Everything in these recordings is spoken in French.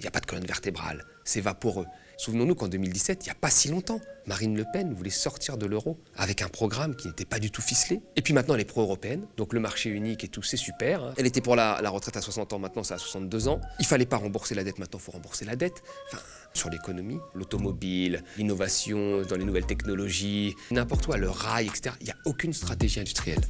Il n'y a pas de colonne vertébrale, c'est vaporeux. Souvenons-nous qu'en 2017, il n'y a pas si longtemps, Marine Le Pen voulait sortir de l'euro avec un programme qui n'était pas du tout ficelé. Et puis maintenant, elle est pro-européenne, donc le marché unique et tout, c'est super. hein. Elle était pour la, retraite à 60 ans, maintenant c'est à 62 ans. Il fallait pas rembourser la dette, maintenant il faut rembourser la dette. Enfin, sur l'économie, l'automobile, l'innovation dans les nouvelles technologies, n'importe quoi, le rail, etc. Il n'y a aucune stratégie industrielle.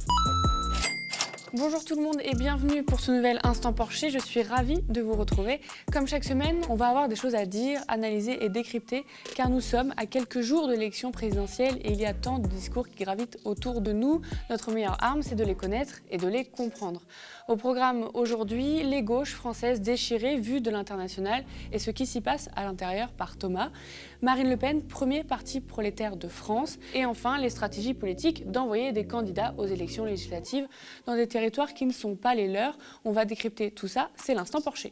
Bonjour tout le monde et bienvenue pour ce nouvel Instant Porsche. Je suis ravie de vous retrouver. Comme chaque semaine, on va avoir des choses à dire, analyser et décrypter car nous sommes à quelques jours de l'élection présidentielle et il y a tant de discours qui gravitent autour de nous. Notre meilleure arme, c'est de les connaître et de les comprendre. Au programme aujourd'hui, les gauches françaises déchirées vues de l'international et ce qui s'y passe à l'intérieur par Thomas. Marine Le Pen, premier parti prolétaire de France. Et enfin, les stratégies politiques d'envoyer des candidats aux élections législatives dans des territoires qui ne sont pas les leurs. On va décrypter tout ça, c'est l'instant Porsche.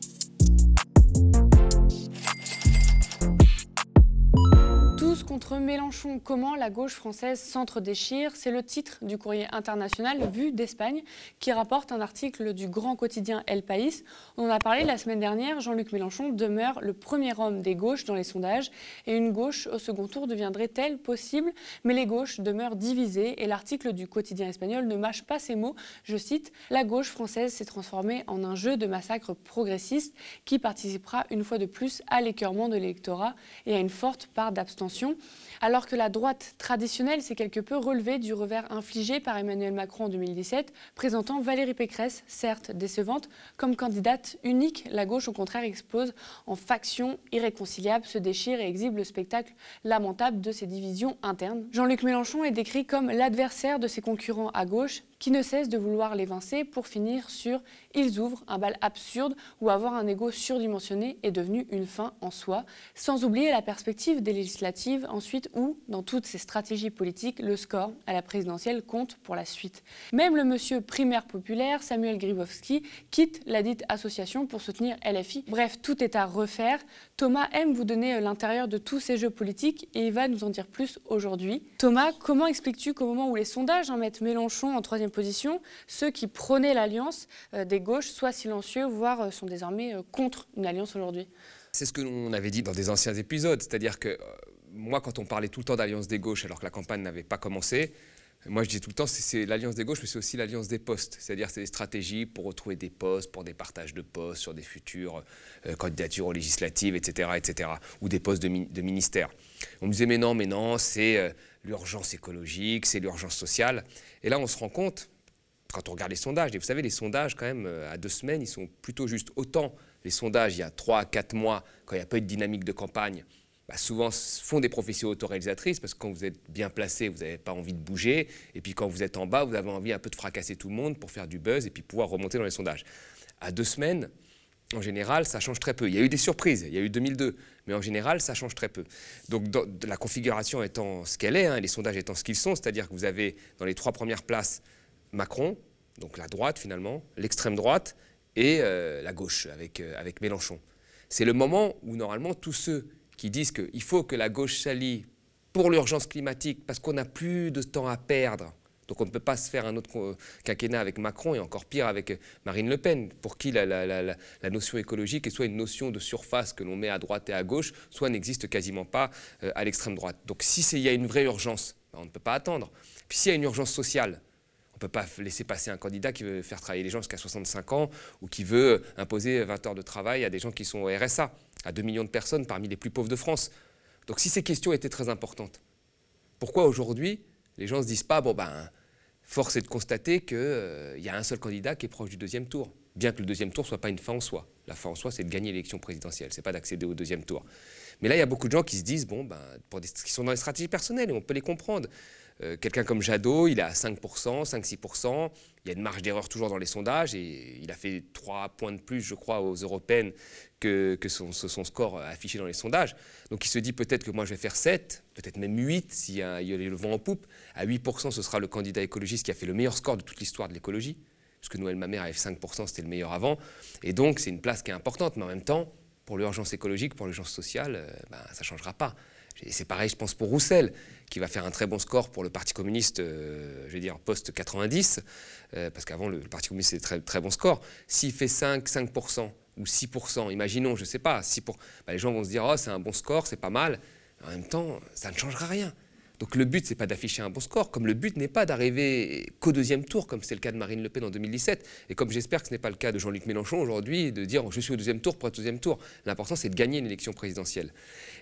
Contre Mélenchon, comment la gauche française s'entre-déchire C'est le titre du courrier international Vue d'Espagne qui rapporte un article du grand quotidien El País. On en a parlé la semaine dernière, Jean-Luc Mélenchon demeure le premier homme des gauches dans les sondages et une gauche au second tour deviendrait-elle possible? Mais les gauches demeurent divisées et l'article du quotidien espagnol ne mâche pas ces mots. Je cite La gauche française s'est transformée en un jeu de massacre progressiste qui participera une fois de plus à l'écœurement de l'électorat et à une forte part d'abstention alors que la droite traditionnelle s'est quelque peu relevée du revers infligé par Emmanuel Macron en 2017, présentant Valérie Pécresse, certes décevante, comme candidate unique, la gauche au contraire explose en factions irréconciliables, se déchire et exhibe le spectacle lamentable de ses divisions internes. Jean-Luc Mélenchon est décrit comme l'adversaire de ses concurrents à gauche, qui ne cesse de vouloir l'évincer pour finir sur ils ouvrent un bal absurde où avoir un ego surdimensionné est devenu une fin en soi, sans oublier la perspective des législatives ensuite où, dans toutes ces stratégies politiques, le score à la présidentielle compte pour la suite. Même le monsieur primaire populaire, Samuel Gribowski, quitte la dite association pour soutenir LFI. Bref, tout est à refaire. Thomas aime vous donner l'intérieur de tous ces jeux politiques et il va nous en dire plus aujourd'hui. Thomas, comment expliques-tu qu'au moment où les sondages hein, mettent Mélenchon en troisième position, ceux qui prônaient l'alliance euh, des gauches soient silencieux, voire euh, sont désormais euh, contre une alliance aujourd'hui C'est ce que l'on avait dit dans des anciens épisodes, c'est-à-dire que moi, quand on parlait tout le temps d'alliance des gauches alors que la campagne n'avait pas commencé, moi je dis tout le temps, c'est- l'alliance des gauches, mais c'est aussi l'alliance des postes. C'est-à-dire c'est des stratégies pour retrouver des postes, pour des partages de postes sur des futures candidatures aux législatives, etc., etc., ou des postes de, mi- de ministère. On me disait, mais non, mais non, c'est l'urgence écologique, c'est l'urgence sociale. Et là, on se rend compte, quand on regarde les sondages, et vous savez, les sondages, quand même, euh, à deux semaines, ils sont plutôt justes. Autant les sondages, il y a trois quatre mois, quand il n'y a pas eu de dynamique de campagne, bah, souvent font des professions autoréalisatrices parce que quand vous êtes bien placé, vous n'avez pas envie de bouger. Et puis quand vous êtes en bas, vous avez envie un peu de fracasser tout le monde pour faire du buzz et puis pouvoir remonter dans les sondages. À deux semaines, en général, ça change très peu. Il y a eu des surprises, il y a eu 2002, mais en général, ça change très peu. Donc la configuration étant ce qu'elle est, hein, les sondages étant ce qu'ils sont, c'est-à-dire que vous avez dans les trois premières places Macron, donc la droite finalement, l'extrême droite et euh, la gauche avec, euh, avec Mélenchon. C'est le moment où normalement tous ceux qui disent qu'il faut que la gauche s'allie pour l'urgence climatique parce qu'on n'a plus de temps à perdre. Donc on ne peut pas se faire un autre quinquennat avec Macron et encore pire avec euh, Marine Le Pen, pour qui la, notion écologique est soit une notion de surface que l'on met à droite et à gauche, soit n'existe quasiment pas euh, à l'extrême droite. Donc si c'est- il y a une vraie urgence, ben, on ne peut pas attendre. Puis s'il y a une urgence sociale, on ne peut pas laisser passer un candidat qui veut faire travailler les gens jusqu'à 65 ans ou qui veut euh, imposer 20 heures de travail à des gens qui sont au RSA, à 2 millions de personnes parmi les plus pauvres de France. Donc si ces questions étaient très importantes, pourquoi aujourd'hui les gens ne se disent pas, bon ben, force est de constater qu'il y a un seul candidat qui est proche du deuxième tour, bien que le deuxième tour ne soit pas une fin en soi. La fin en soi, c'est de gagner l'élection présidentielle, c'est pas d'accéder au deuxième tour. Mais là, il y a beaucoup de gens qui se disent, bon, ben, qui sont dans les stratégies personnelles, et on peut les comprendre. Euh, Quelqu'un comme Jadot, il est à 5%, 5-6%. Il y a une marge d'erreur toujours dans les sondages et il a fait 3 points de plus, je crois, aux européennes que, son, score affiché dans les sondages. Donc il se dit peut-être que moi je vais faire 7, peut-être même 8 s'il y a, y a le vent en poupe. À 8%, ce sera le candidat écologiste qui a fait le meilleur score de toute l'histoire de l'écologie. Parce que Noël Mamère avait 5%, c'était le meilleur avant. Et donc c'est une place qui est importante, mais en même temps, pour l'urgence écologique, pour l'urgence sociale, euh, ben, ça ne changera pas. Et c'est pareil, je pense, pour Roussel, qui va faire un très bon score pour le Parti communiste, euh, je vais dire, post-90, euh, parce qu'avant, le, Parti communiste, c'est très, très bon score. S'il fait 5, 5%, ou 6%, imaginons, je ne sais pas, 6 pour... Bah, les gens vont se dire, oh, c'est un bon score, c'est pas mal. En même temps, ça ne changera rien. Donc le but, c'est pas d'afficher un bon score, comme le but n'est pas d'arriver qu'au deuxième tour, comme c'est le cas de Marine Le Pen en 2017, et comme j'espère que ce n'est pas le cas de Jean-Luc Mélenchon aujourd'hui, de dire je suis au deuxième tour pour être au deuxième tour. L'important, c'est de gagner une élection présidentielle.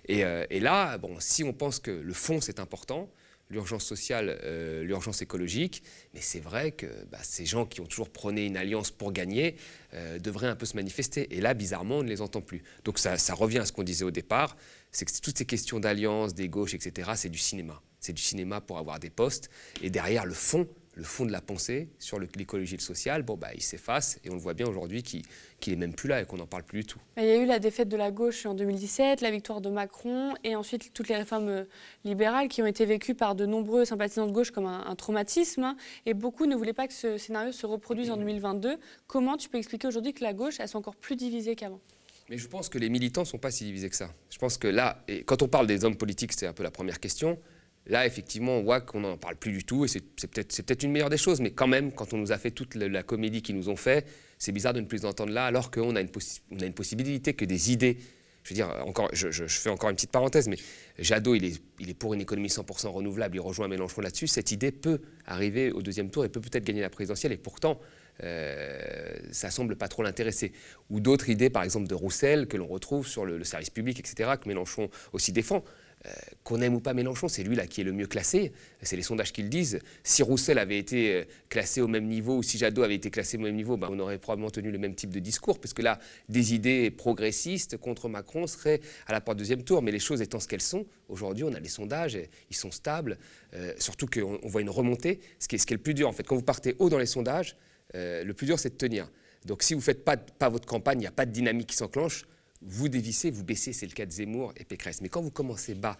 Et, euh, là, bon, si on pense que le fond, c'est important, l'urgence sociale, euh, l'urgence écologique. Mais c'est vrai que bah, ces gens qui ont toujours prôné une alliance pour gagner euh, devraient un peu se manifester. Et là, bizarrement, on ne les entend plus. Donc ça revient à ce qu'on disait au départ, c'est que toutes ces questions d'alliance, des gauches, etc., c'est du cinéma. C'est du cinéma pour avoir des postes. Et derrière le fond, le fond de la pensée sur l'écologie et le social, bon, bah, il s'efface et on le voit bien aujourd'hui qu'il n'est même plus là et qu'on n'en parle plus du tout. Il y a eu la défaite de la gauche en 2017, la victoire de Macron et ensuite toutes les réformes euh, libérales qui ont été vécues par de nombreux sympathisants de gauche comme un, traumatisme. Hein. et beaucoup ne voulaient pas que ce scénario se reproduise en 2022. Comment tu peux expliquer aujourd'hui que la gauche est encore plus divisée qu'avant? Mais je pense que les militants ne sont pas si divisés que ça. Je pense que là, quand on parle des hommes politiques, c'est un peu la première question. Là, effectivement, on voit qu'on n'en parle plus du tout, et c'est peut-être peut une meilleure des choses, mais quand même, quand on nous a fait toute la, comédie qu'ils nous ont fait, c'est bizarre de ne plus entendre là, alors qu'on a, une possibilité que des idées. Je veux dire, encore, je, fais encore une petite parenthèse, mais Jadot, il est, il est pour une économie 100% renouvelable, il rejoint Mélenchon là-dessus. Cette idée peut arriver au deuxième tour et peut peut-être gagner la présidentielle, et pourtant, ça semble pas trop l'intéresser. Ou d'autres idées, par exemple, de Roussel, que l'on retrouve sur le, service public, etc., que Mélenchon aussi défend. Euh, qu'on aime ou pas Mélenchon, c'est lui là qui est le mieux classé. C'est les sondages qui le disent. Si Roussel avait été euh, classé au même niveau ou si Jadot avait été classé au même niveau, ben, on aurait probablement tenu le même type de discours, parce que là, des idées progressistes contre Macron seraient à la porte deuxième tour. Mais les choses étant ce qu'elles sont, aujourd'hui, on a les sondages, ils sont stables, euh, surtout qu'on voit une remontée. Ce qui est le plus dur, en fait, quand vous partez haut dans les sondages, le plus dur, c'est de tenir. Donc si vous ne faites pas, votre campagne, il n'y a pas de dynamique qui s'enclenche, vous dévissez, vous baissez, c'est le cas de Zemmour et Pécresse. Mais quand vous commencez bas,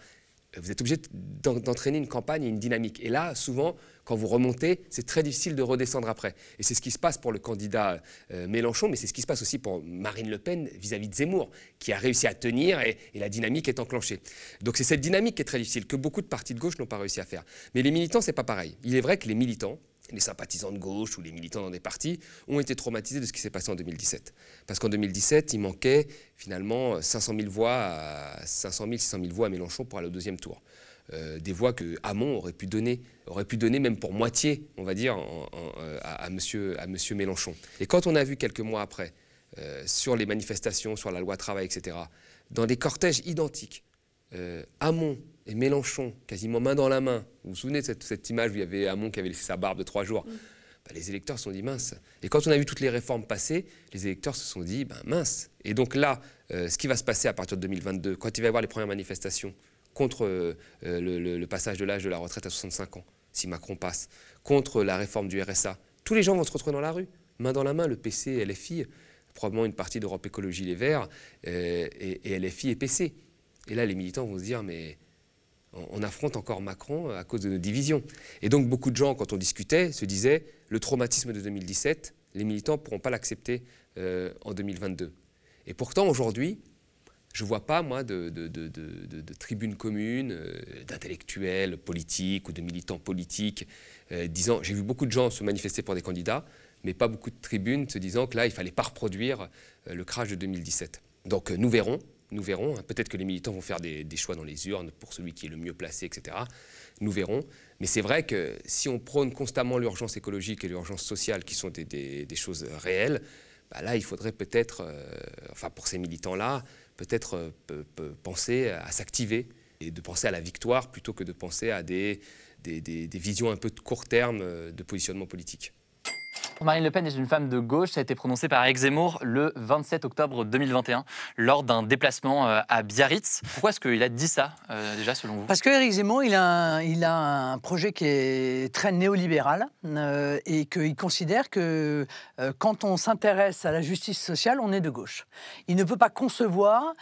vous êtes obligé d'entraîner une campagne et une dynamique. Et là, souvent, quand vous remontez, c'est très difficile de redescendre après. Et c'est ce qui se passe pour le candidat euh, Mélenchon, mais c'est ce qui se passe aussi pour Marine Le Pen vis-à-vis de Zemmour, qui a réussi à tenir et, et la dynamique est enclenchée. Donc c'est cette dynamique qui est très difficile, que beaucoup de partis de gauche n'ont pas réussi à faire. Mais les militants, c'est pas pareil. Il est vrai que les militants, les sympathisants de gauche ou les militants dans des partis ont été traumatisés de ce qui s'est passé en 2017. Parce qu'en 2017, il manquait finalement 500 000 voix, 500 000, 600 000 voix à Mélenchon pour aller au deuxième tour. Euh, des voix que Hamon aurait pu donner, aurait pu donner même pour moitié, on va dire, euh, à, à monsieur Mélenchon. Et quand on a vu quelques mois après, euh, sur les manifestations, sur la loi travail, etc., dans des cortèges identiques, Hamon et Mélenchon, quasiment main dans la main, vous vous souvenez de cette, image où il y avait Hamon qui avait laissé sa barbe de trois jours mm. bah, Les électeurs se sont dit mince. Et quand on a vu toutes les réformes passer, les électeurs se sont dit ben, mince. Et donc là, euh, ce qui va se passer à partir de 2022, quand il va y avoir les premières manifestations contre euh, le, passage de l'âge de la retraite à 65 ans, si Macron passe, contre la réforme du RSA, tous les gens vont se retrouver dans la rue, main dans la main, le PC, LFI, probablement une partie d'Europe Écologie Les Verts, euh, et, et LFI et PC. Et là, les militants vont se dire mais on affronte encore Macron à cause de nos divisions. Et donc beaucoup de gens, quand on discutait, se disaient, le traumatisme de 2017, les militants ne pourront pas l'accepter euh, en 2022. Et pourtant, aujourd'hui, je ne vois pas, moi, de, de, communes, euh, d'intellectuels politiques ou de militants politiques euh, disant, j'ai vu beaucoup de gens se manifester pour des candidats, mais pas beaucoup de tribunes se disant que là, il ne fallait pas reproduire le crash de 2017. Donc nous verrons, nous verrons. Peut-être que les militants vont faire des, choix dans les urnes pour celui qui est le mieux placé, etc. Nous verrons. Mais c'est vrai que si on prône constamment l'urgence écologique et l'urgence sociale, qui sont des, choses réelles, bah là, il faudrait peut-être, euh, enfin pour ces militants-là, peut-être euh, penser à s'activer et de penser à la victoire plutôt que de penser à des, des visions un peu de court terme euh, de positionnement politique. Marine Le Pen est une femme de gauche. Ça a été prononcé par Eric Zemmour le 27 octobre 2021 lors d'un déplacement euh, à Biarritz. Pourquoi est-ce qu'il a dit ça, euh, déjà, selon vous? Parce qu'Éric Zemmour, il a, un, il a un projet qui est très néolibéral euh, et qu'il considère que quand on s'intéresse à la justice sociale, on est de gauche. Il ne peut pas concevoir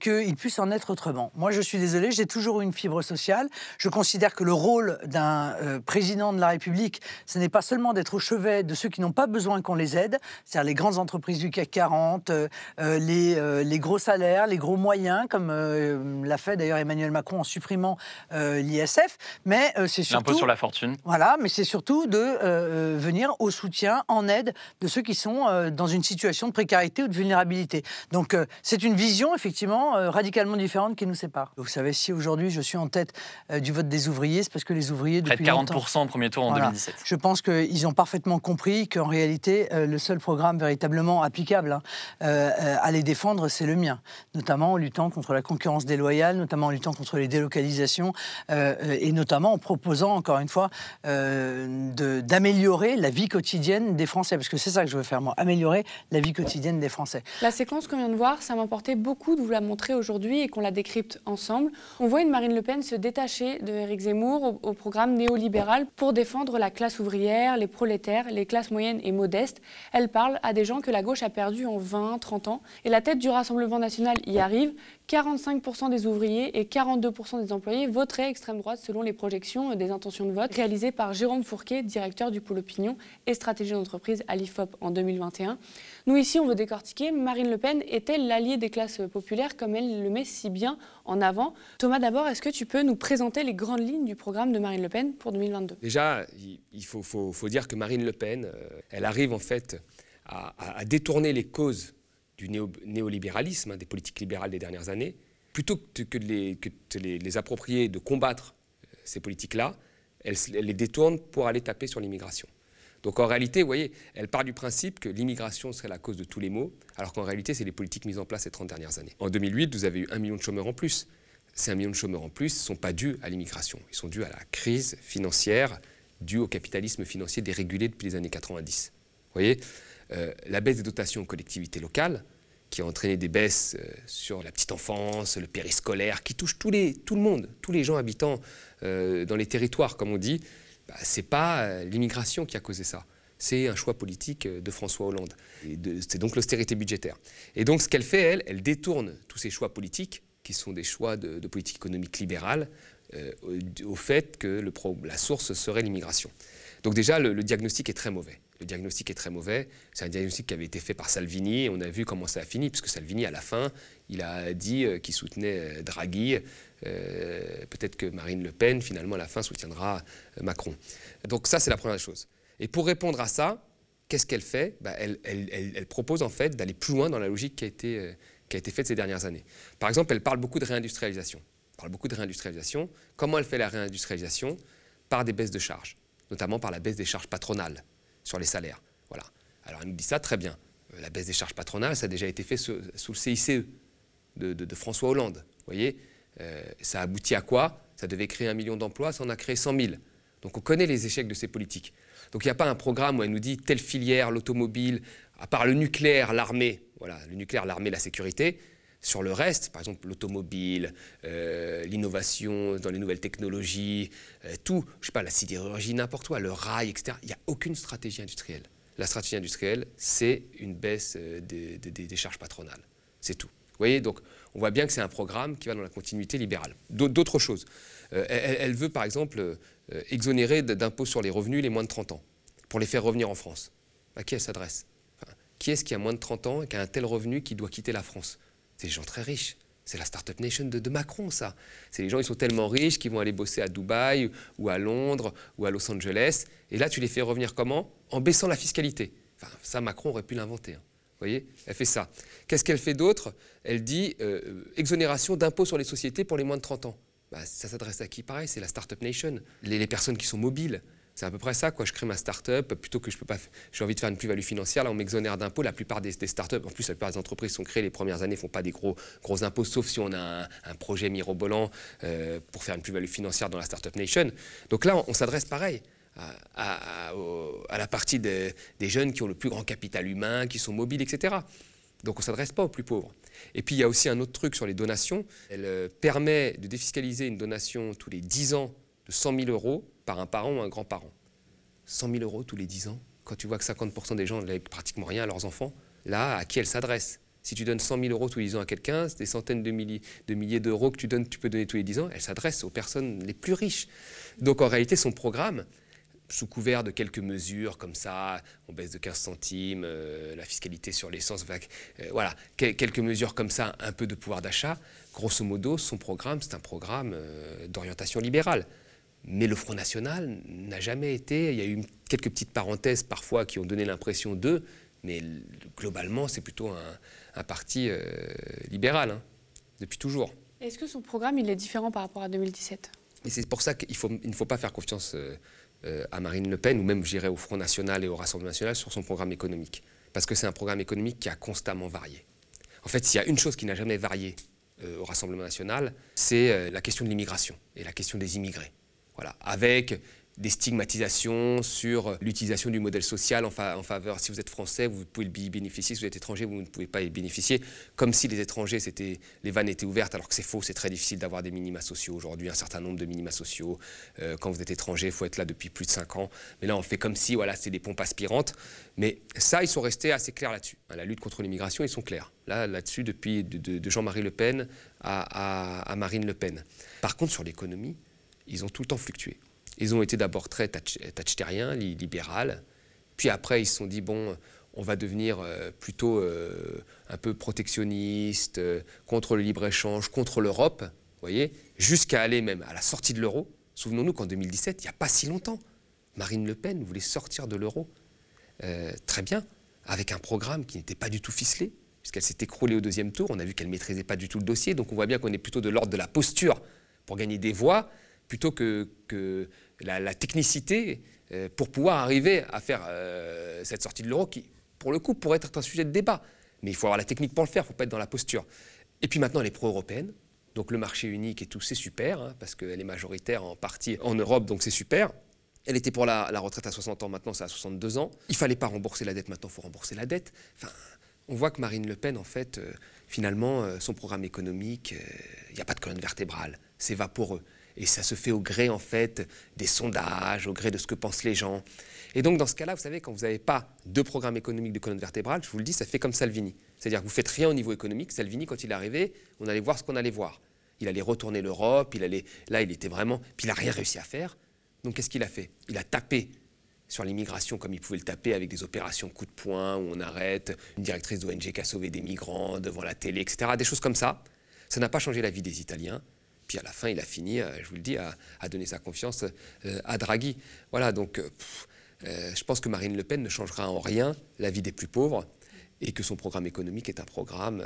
qu'il puisse en être autrement. Moi, je suis désolé, j'ai toujours eu une fibre sociale. Je considère que le rôle d'un président de la République, ce n'est pas seulement d'être au chevet de ceux qui n'ont pas besoin qu'on les aide, c'est-à-dire les grandes entreprises du CAC 40, les, les, gros salaires, les gros moyens, comme l'a fait d'ailleurs Emmanuel Macron en supprimant l'ISF. Mais c'est surtout... L'impôt sur la fortune. Voilà, mais c'est surtout de venir au soutien, en aide de ceux qui sont dans une situation de précarité ou de vulnérabilité. Donc c'est une vision effectivement radicalement différente qui nous sépare. Vous savez, si aujourd'hui je suis en tête du vote des ouvriers, c'est parce que les ouvriers depuis Près de 40% au premier tour en 2017. Je pense qu'ils ont parfaitement compris qu'en réalité, euh, le seul programme véritablement applicable hein, euh, à les défendre, c'est le mien, notamment en luttant contre la concurrence déloyale, notamment en luttant contre les délocalisations euh, et notamment en proposant, encore une fois, d'améliorer la vie quotidienne des Français, parce que c'est ça que je veux faire, moi, améliorer la vie quotidienne des Français. La séquence qu'on vient de voir, ça m'importait beaucoup de vous la montrer aujourd'hui et qu'on la décrypte ensemble. On voit une Marine Le Pen se détacher de Éric Zemmour au, au programme néolibéral pour défendre la classe ouvrière, les prolétaires, les classes moyennes et modestes. Elle parle à des gens que la gauche a perdus en 20, 30 ans. Et la tête du Rassemblement national y arrive. 45% des ouvriers et 42% des employés voteraient extrême droite selon les projections des intentions de vote réalisées par Jérôme Fourquet, directeur du pôle opinion et stratégie d'entreprise à l'IFOP en 2021. Nous ici, on veut décortiquer, Marine Le Pen est-elle l'alliée des classes populaires comme elle le met si bien en avant? Thomas, d'abord, est-ce que tu peux nous présenter les grandes lignes du programme de Marine Le Pen pour 2022 Déjà, il faut, dire que Marine Le Pen, euh, elle arrive en fait à détourner les causes du néolibéralisme, hein, des politiques libérales des dernières années, plutôt que de les, approprier, de combattre euh, ces politiques-là, elle, les détourne pour aller taper sur l'immigration. Donc en réalité, vous voyez, elle part du principe que l'immigration serait la cause de tous les maux, alors qu'en réalité, c'est les politiques mises en place ces 30 dernières années. En 2008, vous avez eu un million de chômeurs en plus. Ces un million de chômeurs en plus ne sont pas dus à l'immigration, ils sont dus à la crise financière due au capitalisme financier dérégulé depuis les années 90. Vous voyez? Euh, la baisse des dotations aux collectivités locales, qui a entraîné des baisses euh, sur la petite enfance, le périscolaire, qui touche tout le monde, tous les gens habitant euh, dans les territoires, comme on dit, bah, ce n'est pas l'immigration qui a causé ça. C'est un choix politique de François Hollande. C'est donc l'austérité budgétaire. Et donc ce qu'elle fait, elle, elle détourne tous ces choix politiques, qui sont des choix de, politique économique libérale, au, fait que la source serait l'immigration. Donc déjà, le diagnostic est très mauvais le diagnostic est très mauvais. C'est un diagnostic qui avait été fait par Salvini et on a vu comment ça a fini, puisque Salvini, à la fin, il a dit euh, qu'il soutenait euh, Draghi. Euh, peut-être que Marine Le Pen, finalement, à la fin, soutiendra Macron. Donc ça, c'est la première chose. Et pour répondre à ça, qu'est-ce qu'elle fait? Bah, elle, propose en fait d'aller plus loin dans la logique qui a, été, qui a été faite ces dernières années. Par exemple, elle parle beaucoup de réindustrialisation. Elle parle beaucoup de réindustrialisation. Comment elle fait la réindustrialisation? Par des baisses de charges, notamment par la baisse des charges patronales sur les salaires. Alors elle nous dit ça très bien. Euh, la baisse des charges patronales, ça a déjà été fait sous, le CICE de, François Hollande. Vous voyez, euh, ça aboutit à quoi? Ça devait créer un million d'emplois, ça en a créé 100 000. Donc on connaît les échecs de ces politiques. Donc il n'y a pas un programme où elle nous dit telle filière, l'automobile, à part le nucléaire, l'armée, voilà, le nucléaire, l'armée, la sécurité. Sur le reste, par exemple l'automobile, euh, l'innovation dans les nouvelles technologies, euh, tout, je sais pas, la sidérurgie, n'importe quoi, le rail, etc. Il n'y a aucune stratégie industrielle. La stratégie industrielle, c'est une baisse euh, des, charges patronales. C'est tout. Vous voyez, donc on voit bien que c'est un programme qui va dans la continuité libérale. D'autres choses. Elle, veut, par exemple, exonérer d'impôts sur les revenus les moins de 30 ans, pour les faire revenir en France. À qui elle s'adresse? Qui est-ce qui a moins de 30 ans et qui a un tel revenu qui doit quitter la France? C'est des gens très riches. C'est la Startup Nation de, Macron, ça. C'est les gens, ils sont tellement riches qu'ils vont aller bosser à Dubaï ou à Londres ou à Los Angeles. Et là, tu les fais revenir comment? En baissant la fiscalité. Enfin, ça, Macron aurait pu l'inventer. Hein. Vous voyez? Elle fait ça. Qu'est-ce qu'elle fait d'autre? Elle dit euh, exonération d'impôts sur les sociétés pour les moins de 30 ans. Bah, ça s'adresse à qui Pareil, c'est la Startup Nation. les personnes qui sont mobiles. C'est à peu près ça, quoi. Je crée ma start-up, plutôt que je peux pas, j'ai envie de faire une plus-value financière, là on m'exonère d'impôts. La plupart des, start-up, en plus la plupart des entreprises sont créées les premières années, font pas des gros, gros impôts, sauf si on a un, projet mirobolant euh, pour faire une plus-value financière dans la Startup Nation. Donc là, on, s'adresse pareil. À, la partie des jeunes qui ont le plus grand capital humain, qui sont mobiles, etc. Donc on ne s'adresse pas aux plus pauvres. Et puis il y a aussi un autre truc sur les donations. Elle euh, permet de défiscaliser une donation tous les 10 ans de 100 000 euros par un parent ou un grand-parent. 100 000 euros tous les 10 ans, quand tu vois que 50% des gens n'ont pratiquement rien à leurs enfants, là, à qui elle s'adresse? Si tu donnes 100 000 euros tous les 10 ans à quelqu'un, des centaines de milliers, de milliers d'euros que tu, donnes, tu peux donner tous les 10 ans, elle s'adresse aux personnes les plus riches. Donc en réalité, son programme sous couvert de quelques mesures comme ça, on baisse de 15 centimes, euh, la fiscalité sur l'essence, euh, voilà, quelques mesures comme ça, un peu de pouvoir d'achat. Grosso modo, son programme, c'est un programme euh, d'orientation libérale. Mais le Front National n'a jamais été, il y a eu quelques petites parenthèses parfois qui ont donné l'impression d'eux, mais globalement, c'est plutôt un, parti libéral, hein, depuis toujours. Est-ce que son programme, il est différent par rapport à 2017 Et c'est pour ça qu'il ne faut pas faire confiance euh, à Marine Le Pen, ou même, j'irais, au Front National et au Rassemblement National sur son programme économique. Parce que c'est un programme économique qui a constamment varié. En fait, s'il y a une chose qui n'a jamais varié euh, au Rassemblement National, c'est euh, la question de l'immigration et la question des immigrés. Voilà. Avec des stigmatisations sur l'utilisation du modèle social en, faveur, si vous êtes français, vous pouvez bénéficier, si vous êtes étranger, vous ne pouvez pas bénéficier, comme si les étrangers, c'était, les vannes étaient ouvertes, alors que c'est faux, c'est très difficile d'avoir des minima sociaux aujourd'hui, un certain nombre de minima sociaux. Euh, quand vous êtes étranger, il faut être là depuis plus de 5 ans. Mais là, on fait comme si, voilà, c'est des pompes aspirantes. Mais ça, ils sont restés assez clairs là-dessus. La lutte contre l'immigration, ils sont clairs. Là, là-dessus, depuis de, Jean-Marie Le Pen à Marine Le Pen. Par contre, sur l'économie, ils ont tout le temps fluctué. Ils ont été d'abord très thatchériens, libéral. Puis après, ils se sont dit, bon, on va devenir euh, plutôt euh, un peu protectionniste, euh, contre le libre-échange, contre l'Europe, voyez, jusqu'à aller même à la sortie de l'euro. Souvenons-nous qu'en 2017, il n'y a pas si longtemps, Marine Le Pen voulait sortir de l'euro. très bien, avec un programme qui n'était pas du tout ficelé, puisqu'elle s'est écroulée au deuxième tour. On a vu qu'elle ne maîtrisait pas du tout le dossier, donc on voit bien qu'on est plutôt de l'ordre de la posture pour gagner des voix, plutôt que, la, technicité euh, pour pouvoir arriver à faire euh, cette sortie de l'euro qui, pour le coup, pourrait être un sujet de débat. Mais il faut avoir la technique pour le faire, il ne faut pas être dans la posture. Et puis maintenant, elle est pro-européenne. Donc le marché unique et tout, c'est super, hein, parce qu'elle est majoritaire en partie en Europe, donc c'est super. Elle était pour la, retraite à 60 ans, maintenant c'est à 62 ans. Il fallait pas rembourser la dette, maintenant il faut rembourser la dette. Enfin, on voit que Marine Le Pen, en fait, euh, finalement, son programme économique, il n'y a pas de colonne vertébrale, c'est vaporeux. Et ça se fait au gré, en fait, des sondages, au gré de ce que pensent les gens. Et donc, dans ce cas-là, vous savez, quand vous n'avez pas de programme économique de colonne vertébrale, je vous le dis, ça fait comme Salvini. C'est-à-dire que vous faites rien au niveau économique. Salvini, quand il est arrivé, on allait voir ce qu'on allait voir. Il allait retourner l'Europe, il allait, là, il était vraiment, puis il n'a rien réussi à faire. Donc, qu'est-ce qu'il a fait? Il a tapé sur l'immigration comme il pouvait le taper avec des opérations coup de poing où on arrête une directrice d'ONG qui a sauvé des migrants devant la télé, etc. Des choses comme ça. Ça n'a pas changé la vie des Italiens. Puis à la fin, il a fini, euh, je vous le dis, à, donner sa confiance euh, à Draghi. Voilà, donc euh, je pense que Marine Le Pen ne changera en rien la vie des plus pauvres et que son programme économique est un programme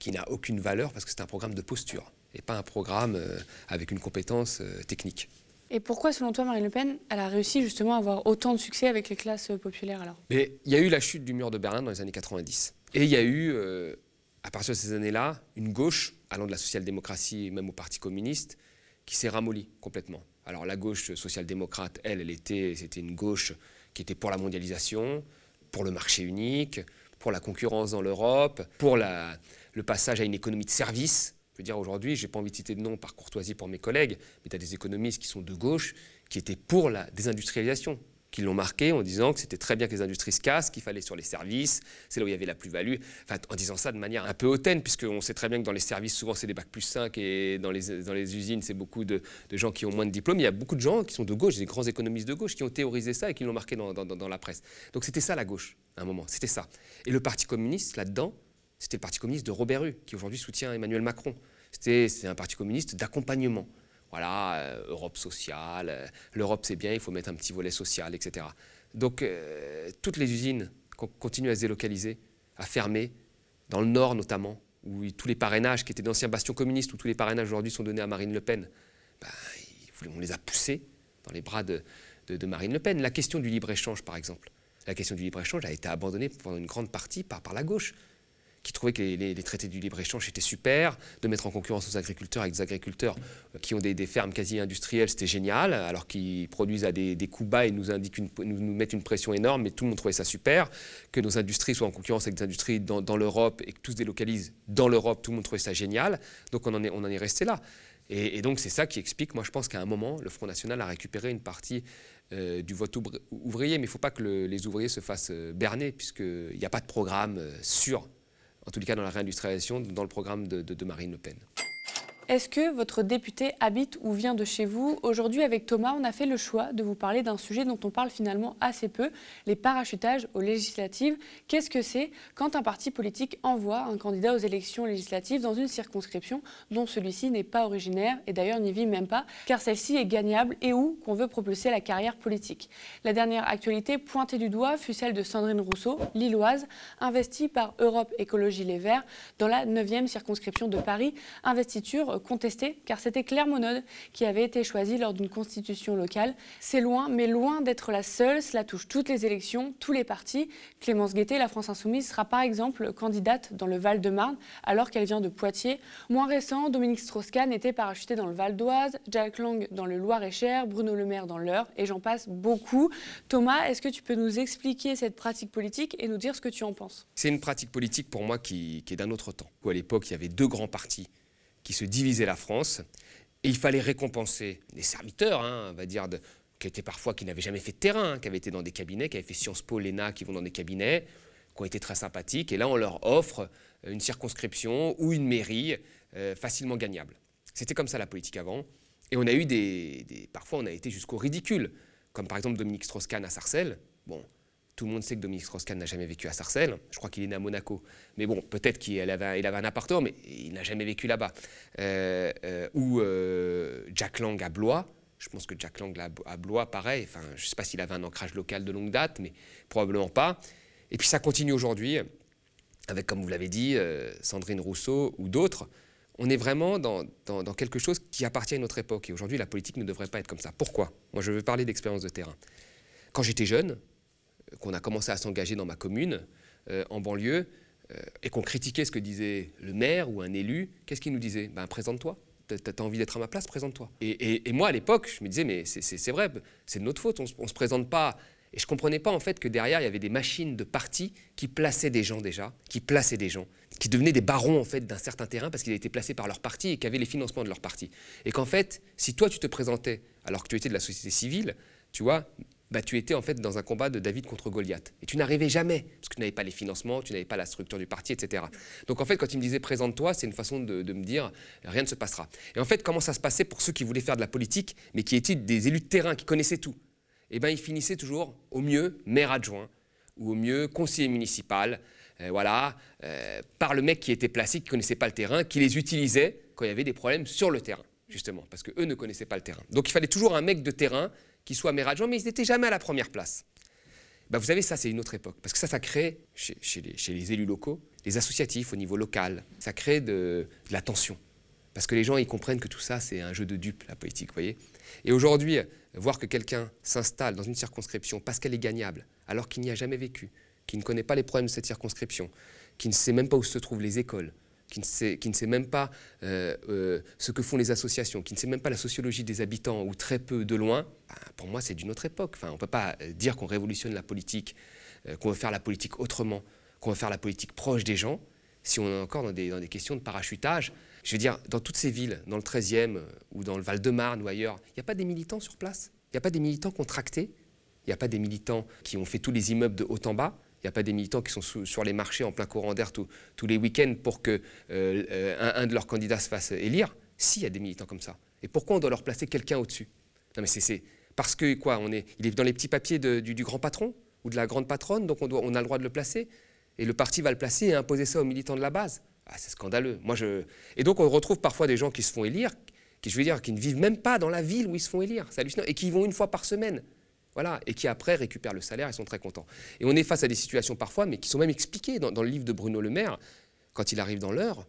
qui n'a aucune valeur parce que c'est un programme de posture et pas un programme avec une compétence technique. Et pourquoi, selon toi, Marine Le Pen, elle a réussi justement à avoir autant de succès avec les classes populaires alors? Mais il y a eu la chute du mur de Berlin dans les années 90. Et il y a eu, à partir de ces années-là, une gauche allant de la social-démocratie même au Parti communiste, qui s'est ramollie complètement. Alors la gauche social-démocrate, elle, elle était, c'était une gauche qui était pour la mondialisation, pour le marché unique, pour la concurrence dans l'Europe, pour la, le passage à une économie de service. Je veux dire, aujourd'hui, je n'ai pas envie de citer de nom par courtoisie pour mes collègues, mais tu as des économistes qui sont de gauche, qui étaient pour la désindustrialisation, qui l'ont marqué en disant que c'était très bien que les industries se cassent, qu'il fallait sur les services, c'est là où il y avait la plus-value, enfin, en disant ça de manière un peu hautaine, puisqu'on sait très bien que dans les services, souvent c'est des bacs plus 5 et dans les, usines, c'est beaucoup de, gens qui ont moins de diplômes. Il y a beaucoup de gens qui sont de gauche, des grands économistes de gauche, qui ont théorisé ça et qui l'ont marqué dans, dans, la presse. Donc c'était ça la gauche, à un moment, c'était ça. Et le Parti communiste, là-dedans, c'était le Parti communiste de Robert Hue, qui aujourd'hui soutient Emmanuel Macron. C'était un Parti communiste d'accompagnement voilà, euh, Europe sociale, euh, l'Europe c'est bien, il faut mettre un petit volet social, etc. Donc euh, toutes les usines continuent à se délocaliser, à fermer, dans le nord notamment, où tous les parrainages qui étaient d'anciens bastions communistes, où tous les parrainages aujourd'hui sont donnés à Marine Le Pen, ben, on les a poussés dans les bras de, Marine Le Pen. La question du libre-échange, par exemple, la question du libre-échange a été abandonnée pendant une grande partie par, par la gauche qui trouvaient que les, traités du libre-échange étaient super, de mettre en concurrence nos agriculteurs avec des agriculteurs qui ont des, fermes quasi industrielles, c'était génial, alors qu'ils produisent à des, coûts bas et nous, indiquent nous, mettent une pression énorme, mais tout le monde trouvait ça super, que nos industries soient en concurrence avec des industries dans, l'Europe et que tout se délocalise dans l'Europe, tout le monde trouvait ça génial, donc on en est, on en est resté là. Et, donc c'est ça qui explique, moi je pense qu'à un moment, le Front National a récupéré une partie euh, du vote ouvrier, mais il ne faut pas que les ouvriers se fassent euh, berner, puisqu'il n'y a pas de programme euh, sûr en tous les cas dans la réindustrialisation, dans le programme de, Marine Le Pen. Est-ce que votre député habite ou vient de chez vous Aujourd'hui, avec Thomas, on a fait le choix de vous parler d'un sujet dont on parle finalement assez peu, les parachutages aux législatives. Qu'est-ce que c'est quand un parti politique envoie un candidat aux élections législatives dans une circonscription dont celui-ci n'est pas originaire et d'ailleurs n'y vit même pas, car celle-ci est gagnable et où qu'on veut propulser la carrière politique? La dernière actualité pointée du doigt fut celle de Sandrine Rousseau, lilloise, investie par Europe Écologie Les Verts dans la 9e circonscription de Paris, investiture contesté car c'était Claire Monod qui avait été choisie lors d'une constitution locale. C'est loin, mais loin d'être la seule. Cela touche toutes les élections, tous les partis. Clémence Guettet, la France Insoumise, sera par exemple candidate dans le Val-de-Marne alors qu'elle vient de Poitiers. Moins récent, Dominique Strauss-Kahn était parachuté dans le Val d'Oise, Jack Lang dans le Loir-et-Cher, Bruno Le Maire dans l'Eure, et j'en passe beaucoup. Thomas, est-ce que tu peux nous expliquer cette pratique politique et nous dire ce que tu en penses? C'est une pratique politique pour moi qui, qui est d'un autre temps. À l'époque, il y avait deux grands partis qui se divisait la France. Et il fallait récompenser les serviteurs, hein, on va dire, qui étaient parfois, qui n'avaient jamais fait de terrain, hein, qui avaient été dans des cabinets, qui avaient fait Sciences Po, l'ENA, qui vont dans des cabinets, qui ont été très sympathiques. Et là, on leur offre une circonscription ou une mairie euh, facilement gagnable. C'était comme ça la politique avant. Et on a eu des, des parfois, on a été jusqu'au ridicule, comme par exemple Dominique Strauss-Kahn à Sarcelles. Bon, tout le monde sait que Dominique Strauss-Kahn n'a jamais vécu à Sarcelles. Je crois qu'il est né à Monaco. Mais bon, peut-être qu'il avait, un appartement, mais il n'a jamais vécu là-bas. Euh, euh, ou euh, Jack Lang à Blois. Je pense que Jack Lang à Blois, pareil. Enfin, je ne sais pas s'il avait un ancrage local de longue date, mais probablement pas. Et puis ça continue aujourd'hui, avec, comme vous l'avez dit, Sandrine Rousseau ou d'autres. On est vraiment dans, quelque chose qui appartient à notre époque. Et aujourd'hui, la politique ne devrait pas être comme ça. Pourquoi? Moi, je veux parler d'expérience de terrain. Quand j'étais jeune, qu'on a commencé à s'engager dans ma commune, euh, en banlieue, euh, et qu'on critiquait ce que disait le maire ou un élu, qu'est-ce qu'il nous disait? Ben présente-toi. T'as envie d'être à ma place, présente-toi. Et, moi, à l'époque, je me disais, mais c'est vrai, c'est de notre faute, on ne se présente pas. Et je ne comprenais pas, en fait, que derrière, il y avait des machines de partis qui plaçaient des gens déjà, qui plaçaient des gens, qui devenaient des barons, en fait, d'un certain terrain parce qu'ils avaient été placés par leur parti et qui avaient les financements de leur parti. Et qu'en fait, si toi, tu te présentais alors que tu étais de la société civile, tu vois, bah, tu étais en fait dans un combat de David contre Goliath. Et tu n'arrivais jamais, parce que tu n'avais pas les financements, tu n'avais pas la structure du parti, etc. Donc en fait, quand il me disait présente-toi, c'est une façon de, me dire rien ne se passera. Et en fait, comment ça se passait pour ceux qui voulaient faire de la politique, mais qui étaient des élus de terrain, qui connaissaient tout? Eh bien, ils finissaient toujours au mieux maire adjoint, ou au mieux conseiller municipal, euh, voilà, euh, par le mec qui était placé, qui ne connaissait pas le terrain, qui les utilisait quand il y avait des problèmes sur le terrain, justement, parce qu'eux ne connaissaient pas le terrain. Donc il fallait toujours un mec de terrain qui soit maire adjoint, mais ils n'étaient jamais à la première place. Ben, vous savez, ça, c'est une autre époque. Parce que ça, ça crée, chez, les, élus locaux, les associatifs au niveau local, ça crée de, la tension. Parce que les gens, ils comprennent que tout ça, c'est un jeu de dupes, la politique, vous voyez. Et aujourd'hui, voir que quelqu'un s'installe dans une circonscription parce qu'elle est gagnable, alors qu'il n'y a jamais vécu, qui ne connaît pas les problèmes de cette circonscription, qui ne sait même pas où se trouvent les écoles, qui ne sait, même pas euh, euh, ce que font les associations, qui ne sait même pas la sociologie des habitants ou très peu de loin, ben, pour moi c'est d'une autre époque. Enfin, on ne peut pas euh, dire qu'on révolutionne la politique, qu'on veut faire la politique autrement, qu'on veut faire la politique proche des gens, si on est encore dans des, dans des questions de parachutage. Je veux dire, dans toutes ces villes, dans le 13e ou dans le Val-de-Marne ou ailleurs, il n'y a pas des militants sur place, il n'y a pas des militants contractés, il n'y a pas des militants qui ont fait tous les immeubles de haut en bas, n'y a pas des militants qui sont sur les marchés en plein courant d'air tous les week-ends pour que euh, euh, un, de leurs candidats se fasse élire. Si, il y a des militants comme ça. Et pourquoi on doit leur placer quelqu'un au-dessus? Non, mais c'est parce que quoi on est, Il est dans les petits papiers du, grand patron ou de la grande patronne, donc on, a le droit de le placer. Et le parti va le placer et imposer ça aux militants de la base. Ah, c'est scandaleux. Moi, je... Et donc, on retrouve parfois des gens qui se font élire, qui, je veux dire, qui ne vivent même pas dans la ville où ils se font élire. Et qui y vont une fois par semaine. Voilà, et qui après récupèrent le salaire et sont très contents. Et on est face à des situations parfois, mais qui sont même expliquées dans, le livre de Bruno Le Maire, quand il arrive dans l'heure.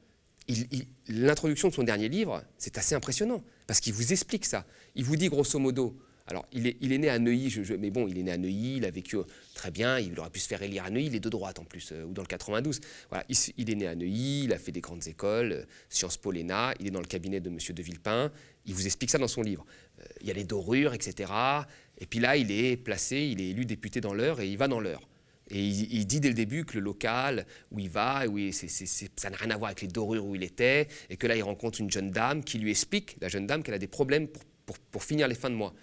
L'introduction de son dernier livre, c'est assez impressionnant, parce qu'il vous explique ça. Il vous dit grosso modo, alors il est, né à Neuilly, mais bon, il est né à Neuilly, il a vécu euh, très bien, il aurait pu se faire élire à Neuilly, il est de droite en plus, euh, ou dans le 92. Voilà, il, est né à Neuilly, il a fait des grandes écoles, euh, Sciences Po, l'ENA, il est dans le cabinet de M. de Villepin, il vous explique ça dans son livre. il y a les dorures, etc. Et puis là, il est placé, il est élu député dans l'heure et il va dans l'heure. Et il, dit dès le début que le local où il va, où ça n'a rien à voir avec les dorures où il était, et que là, il rencontre une jeune dame qui lui explique, la jeune dame, qu'elle a des problèmes pour, pour, finir les fins de mois.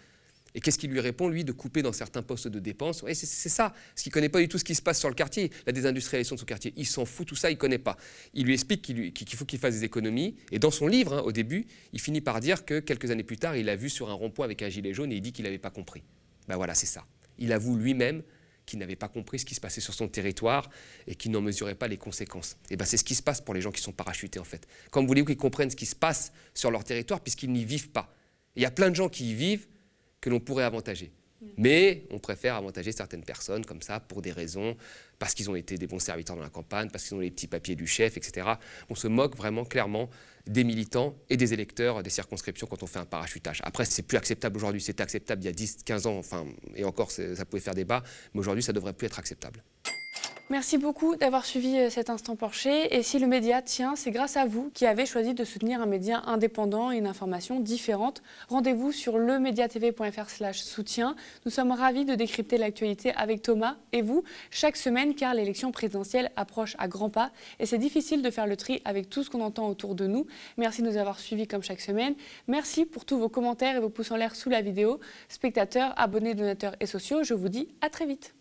Et qu'est-ce qu'il lui répond, lui, de couper dans certains postes de dépenses? C'est ça, parce qu'il ne connaît pas du tout ce qui se passe sur le quartier, la désindustrialisation de son quartier. Il s'en fout, tout ça, il ne connaît pas. Il lui explique qu'il faut qu'il fasse des économies. Et dans son livre, hein, au début, il finit par dire que quelques années plus tard, il a vu sur un rond-point avec un gilet jaune et il dit qu'il n'avait pas compris. Ben voilà, c'est ça. Il avoue lui-même qu'il n'avait pas compris ce qui se passait sur son territoire et qu'il n'en mesurait pas les conséquences. Et ben c'est ce qui se passe pour les gens qui sont parachutés en fait. Comme voulez-vous qu'ils comprennent ce qui se passe sur leur territoire puisqu'ils n'y vivent pas? Il y a plein de gens qui y vivent que l'on pourrait avantager. Mais on préfère avantager certaines personnes comme ça pour des raisons, parce qu'ils ont été des bons serviteurs dans la campagne, parce qu'ils ont les petits papiers du chef, etc. On se moque vraiment clairement des militants et des électeurs des circonscriptions quand on fait un parachutage. Après, c'est plus acceptable aujourd'hui. C'était acceptable il y a 10, 15 ans, enfin, et encore, ça pouvait faire débat, mais aujourd'hui, ça devrait plus être acceptable. Merci beaucoup d'avoir suivi euh, cet instant Porcher. Et si le média tient, c'est grâce à vous qui avez choisi de soutenir un média indépendant et une information différente. Rendez-vous sur lemediatv.fr soutien. Nous sommes ravis de décrypter l'actualité avec Thomas et vous chaque semaine car l'élection présidentielle approche à grands pas et c'est difficile de faire le tri avec tout ce qu'on entend autour de nous. Merci de nous avoir suivis comme chaque semaine. Merci pour tous vos commentaires et vos pouces en l'air sous la vidéo. Spectateurs, abonnés, donateurs et sociaux, je vous dis à très vite.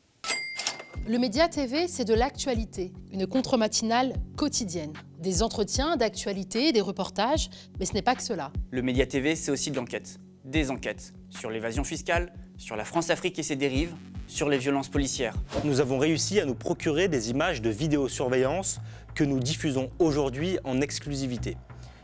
Le Média TV, c'est de l'actualité, une contre-matinale quotidienne. Des entretiens d'actualité, des reportages, mais ce n'est pas que cela. Le Média TV, c'est aussi de l'enquête. Des enquêtes sur l'évasion fiscale, sur la France-Afrique et ses dérives, sur les violences policières. Nous avons réussi à nous procurer des images de vidéosurveillance que nous diffusons aujourd'hui en exclusivité.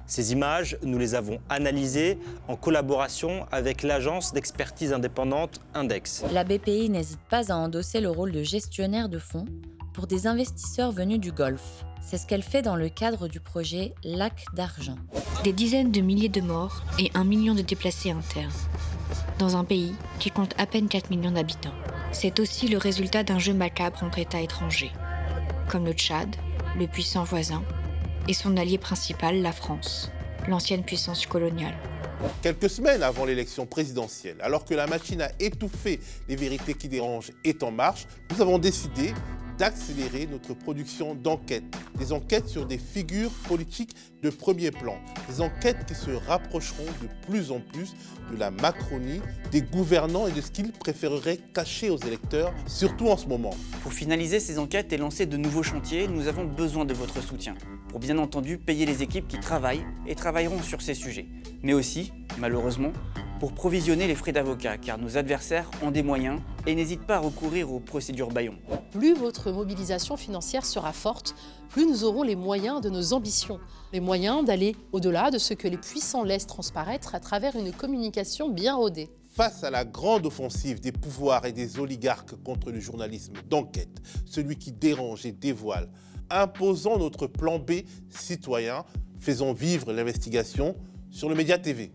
Ces images, nous les avons analysées en collaboration avec l'agence d'expertise indépendante Index. La BPI n'hésite pas à endosser le rôle de gestionnaire de fonds pour des investisseurs venus du Golfe. C'est ce qu'elle fait dans le cadre du projet Lac d'argent. Des dizaines de milliers de morts et un million de déplacés internes. Dans un pays qui compte à peine 4 millions d'habitants. C'est aussi le résultat d'un jeu macabre entre États étrangers, comme le Tchad, le puissant voisin, et son allié principal, la France, l'ancienne puissance coloniale. Quelques semaines avant l'élection présidentielle, alors que la machine à étouffer les vérités qui dérangent est en marche, nous avons décidé d'accélérer notre production d'enquêtes. Des enquêtes sur des figures politiques de premier plan. Des enquêtes qui se rapprocheront de plus en plus de la Macronie, des gouvernants et de ce qu'ils préféreraient cacher aux électeurs, surtout en ce moment. Pour finaliser ces enquêtes et lancer de nouveaux chantiers, nous avons besoin de votre soutien. Pour bien entendu payer les équipes qui travaillent et travailleront sur ces sujets. Mais aussi, malheureusement, pour provisionner les frais d'avocat, car nos adversaires ont des moyens et n'hésitent pas à recourir aux procédures Bayon. Plus votre mobilisation financière sera forte, plus nous aurons les moyens de nos ambitions, les moyens d'aller au-delà de ce que les puissants laissent transparaître à travers une communication bien rodée. Face à la grande offensive des pouvoirs et des oligarques contre le journalisme d'enquête, celui qui dérange et dévoile, imposons notre plan B citoyen, faisons vivre l'investigation sur le Média TV.